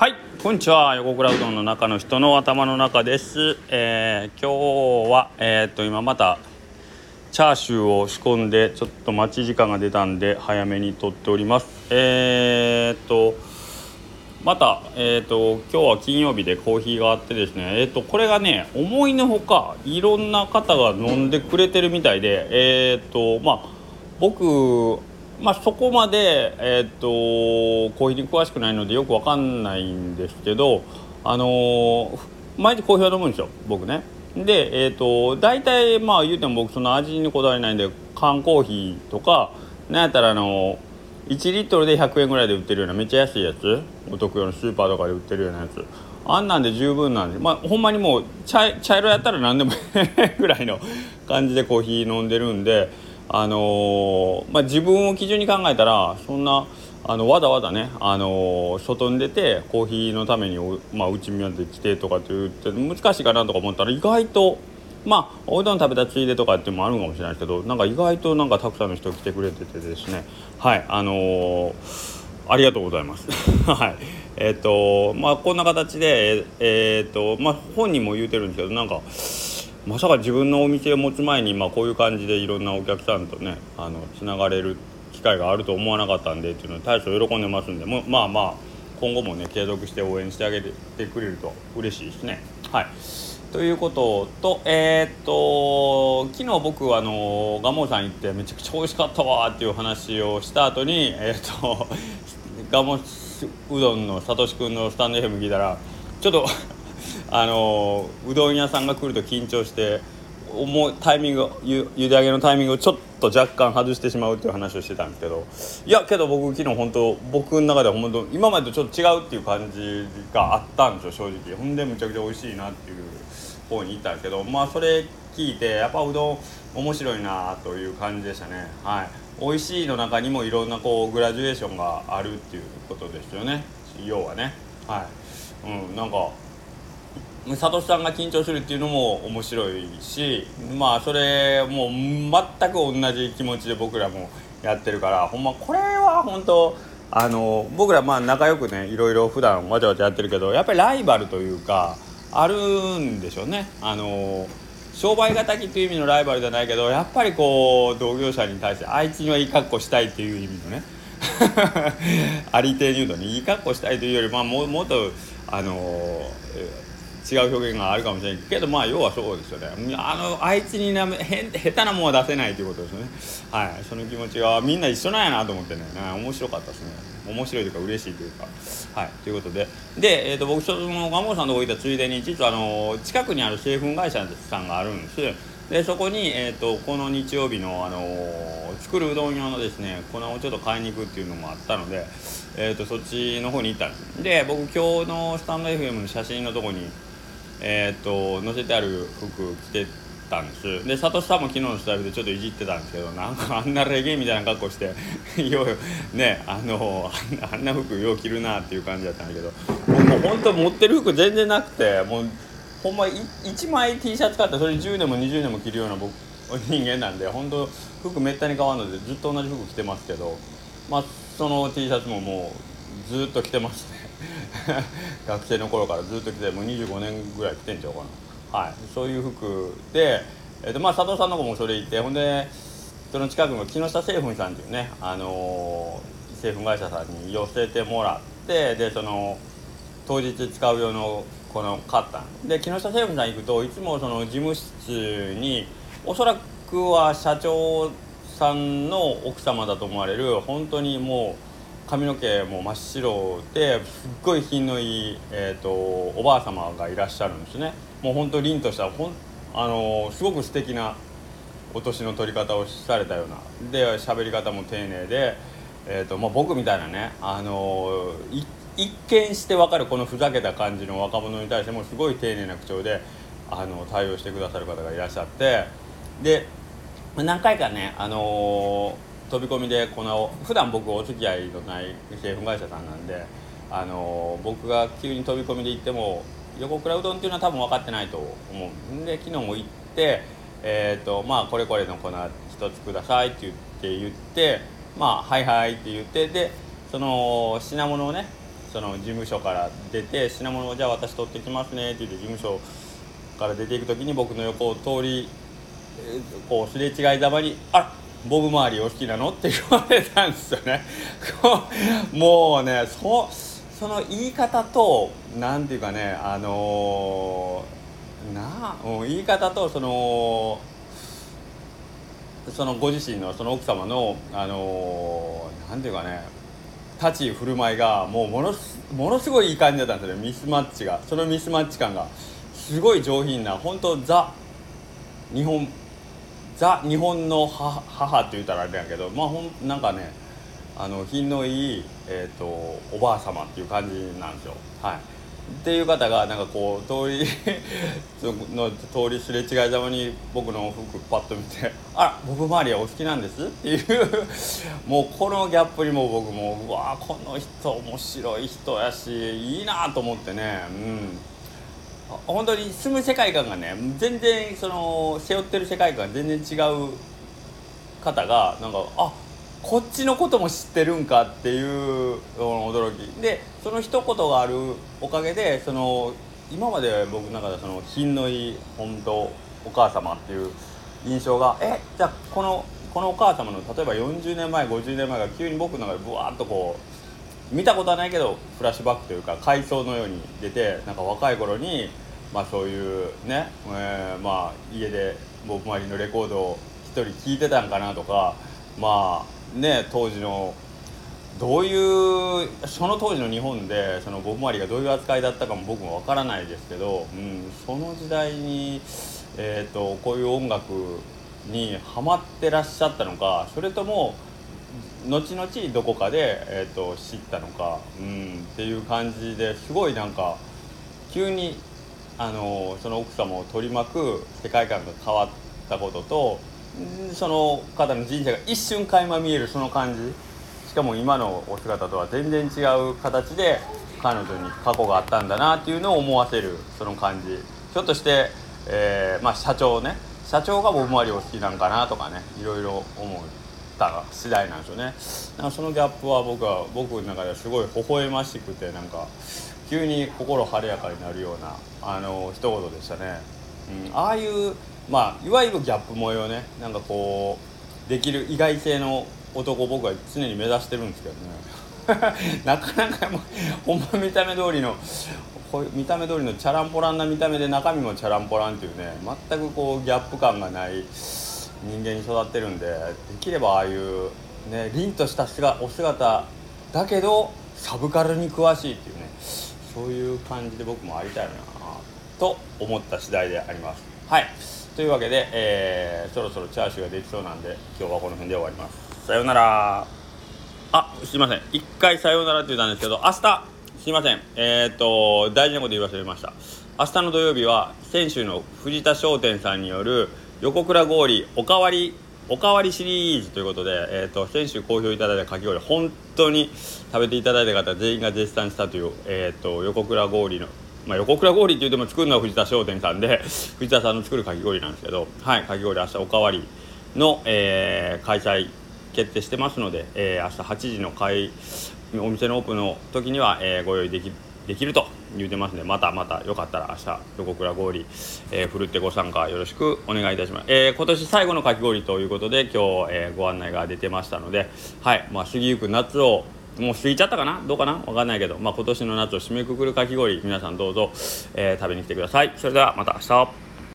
はい。こんにちは。横倉うどんの中の人の頭の中です、えー今日はえーっと今またチャーシューを仕込んでちょっと待ち時間が出たんで早めに撮っております。えーっとまた、えー、と今日は金曜日でコーヒーがあってですね、えー、とこれがね思いのほかいろんな方が飲んでくれてるみたいで、えーとまあ、僕、まあ、そこまで、えー、とコーヒーに詳しくないのでよくわかんないんですけど、あのー毎日コーヒーは飲むんですよ僕ね。で、えー、と大体まあ言うても僕その味にこだわりないんで缶コーヒーとかなんやったらあの1リットルで100円ぐらいで売ってるようなめっちゃ安いやつお得用のスーパーとかで売ってるようなやつあんなんで十分なんでまあほんまにもう茶茶色やったら何でも ぐらいの感じでコーヒー飲んでるんであのまあ自分を基準に考えたらそんなあのわざわざね、あの外に出てコーヒーのためにお、まあ、うちまで来てとかって言って難しいかなとか思ったら意外とまあおうどん食べたついでとかっていうのもあるかもしれないですけどなんか意外となんかたくさんの人来てくれててですねはいあのーありがとうございます。はい。えっ、とまあこんな形でえっ、とまあ本人も言うてるんですけどなんかまさか自分のお店を持つ前にまあこういう感じでいろんなお客さんとねあのつながれる機会があると思わなかったんでっていうのを大将喜んでますんでもまあまあ今後もね継続して応援してあげてくれると嬉しいですね。はい。ということと、えーっと昨日僕はあの蒲生さん行ってめちゃくちゃ美味しかったわっていう話をした後にえーっと 蒲生うどんのさとしくんのスタンド FM 聞いたらちょっとあのうどん屋さんが来ると緊張して思うタイミングゆ茹で上げのタイミングをちょっと若干外してしまうっていう話をしてたんですけどいやけど僕昨日本当僕の中では本当今までとちょっと違うっていう感じがあったんですよ正直。ほんでむちゃくちゃ美味しいなっていう方に行ったんですけどまあそれ聞いてやっぱうどん面白いなという感じでしたね。はい。美味しいの中にもいろんなこうグラデュエーションがあるっていうことですよね。要はね。はい。うんなんか佐藤さんが緊張するっていうのも面白いしまあそれもう全く同じ気持ちで僕らもやってるからほんまこれは本当あの僕らまあ仲良くねいろいろ普段わちゃわちゃやってるけどやっぱりライバルというかあるんでしょうね。あの商売敵という意味のライバルじゃないけどやっぱりこう同業者に対してあいつにはいい格好したいっていう意味のね。ありていに言うとねいい格好したいというよりまあももっとあのえ違う表現があるかもしれないけどまあ要はそうですよね。あのあいつになめへん下手なもんは出せないということですね。はい。その気持ちはみんな一緒なんやなと思ってね。面白かったですね。面白いというか嬉しいというか。はい。ということで。で、えー、と僕その蒲生さんのとこ行ったついでに実はあの近くにある製粉会社さんがあるんです。でそこに、えー、とこの日曜日の、あの作るうどん用のですね粉をちょっと買いに行くっていうのもあったので、えー、とそっちの方に行ったんです。で僕今日のスタンド FM の写真のとこにえー、と載せてある服着てたんです。でサトシさんも昨日のスタイルでちょっといじってたんですけどなんかあんなレゲエみたいな格好して ようねあのあんな服よう着るなっていう感じだったんだけど僕もう本当持ってる服全然なくてもうほんま1枚 T シャツ買ってそれ10年も20年も着るような僕人間なんで本当服めったに買わんのでずっと同じ服着てますけどまあその T シャツももうずっと着てますね。学生の頃からずっと着てもう25年ぐらい着てんちゃうかな。はい。そういう服で、えーとまあ、佐藤さんの子もそれいてほんでその近くの木下製粉さんっていうね、あのー製粉会社さんに寄せてもらってでその当日使う用のこの買ったんで木下製粉さん行くといつもその事務室におそらくは社長さんの奥様だと思われる本当にもう髪の毛も真っ白ですっごい品のいい、えー、とおばあ様がいらっしゃるんですね。もう本当凛としたほん、あのすごく素敵なお年の取り方をされたようなで喋り方も丁寧で、えーとまあ、僕みたいなね、あのい一見して分かるこのふざけた感じの若者に対してもすごい丁寧な口調であの対応してくださる方がいらっしゃってで何回かね、あのー飛び込みで粉を普段僕お付き合いのない製粉会社さんなんで、あの僕が急に飛び込みで行っても横倉うどんっていうのは多分分かってないと思うんで昨日も行って、えーとまあ、これこれの粉一つくださいって言って言ってまあはいはいって言ってでその品物をねその事務所から出て品物をじゃあ私取ってきますねって言って事務所から出ていく時に僕の横を通りこうすれ違いざまに「あっボブ周りお好きなの?」って言われたんですよね。もうねそその言い方と何て言うかねあのー、なあ言い方とそのそのご自身のその奥様のあのー、なんていうかね立ち振る舞いがもうものものすごいいい感じだったんですよねミスマッチがそのミスマッチ感がすごい上品な本当ザ日本ザ日本の母母って言ったらあれやけどまあほんなんかねあの品のいい、えーと、おばあ様っていう感じなんですよ。はい。っていう方がなんかこう通り の通りすれ違いざまに僕の服パッと見て「あら僕周りはお好きなんです」っていうもうこのギャップにも僕もうわこの人面白い人やしいいなと思ってね。うん。本当に住む世界観がね全然その背負ってる世界観が全然違う方がなんかあこっちのことも知ってるんかっていう驚き。でその一言があるおかげでその今まで僕の中でその品のいい本当お母様っていう印象がえじゃあこのこのお母様の例えば40年前50年前が急に僕の中でブワーッとこう見たことはないけどフラッシュバックというか回想のように出てなんか若い頃にまあそういうね、えー、まあ家で僕周りのレコードを一人聴いてたんかなとかまあね当時のどういうその当時の日本でそのボブ・マリがどういう扱いだったかも僕もわからないですけど、うん、その時代に、えーと、こういう音楽にハマってらっしゃったのかそれとも後々どこかで、えーと、知ったのか、うん、っていう感じですごいなんか急にあのその奥様を取り巻く世界観が変わったこととその方の人生が一瞬垣間見えるその感じ。しかも今のお姿とは全然違う形で彼女に過去があったんだなっていうのを思わせるその感じ。ひょっとして、えー、まあ、社長ね。社長がボブ・マリを好きなんかなとかねいろいろ思う。った次第なんですよね。なんかそのギャップは僕は僕の中ではすごい微笑ましくてなんか急に心晴れやかになるようなあの一言でしたね、うん、ああいうまあいわゆるギャップ模様ね。なんかこうできる意外性の男僕は常に目指してるんですけどね。なかなかほんま見た目通りの見た目通りのチャランポランな見た目で中身もチャランポランっていうね全くこうギャップ感がない。人間に育ってるんでできればああいうね凛としたお姿だけどサブカルに詳しいっていうねそういう感じで僕もありたいなと思った次第であります。はい。というわけで、えー、そろそろチャーシューができそうなんで今日はこの辺で終わります。さようなら。あすいません。一回さようならって言ったんですけど明日すいません。えー、っと大事なこと言い忘れました。明日の土曜日は先週の藤田商店さんによる横倉氷おかわりおかわりシリーズということで、えーと、先週好評いただいたかき氷本当に食べていただいた方全員が絶賛したという、えーと横倉氷のまあ、横倉氷って言っても作るのは藤田商店さんで 藤田さんの作るかき氷なんですけどはいかき氷明日おかわりの、えー、開催決定してますので、えー、明日8時の会お店のオープンの時には、えー、ご用意できできると。言うてますんでまたまた。よかったら明日横倉氷、えー、ふるってご参加よろしくお願いいたします、えー、今年最後のかき氷ということで今日、えー、ご案内が出てましたのではい。まあ過ぎゆく夏をもう過ぎちゃったかな？どうかな？わかんないけど、まあ、今年の夏を締めくくるかき氷皆さんどうぞ、えー、食べに来てください。それではまた明日。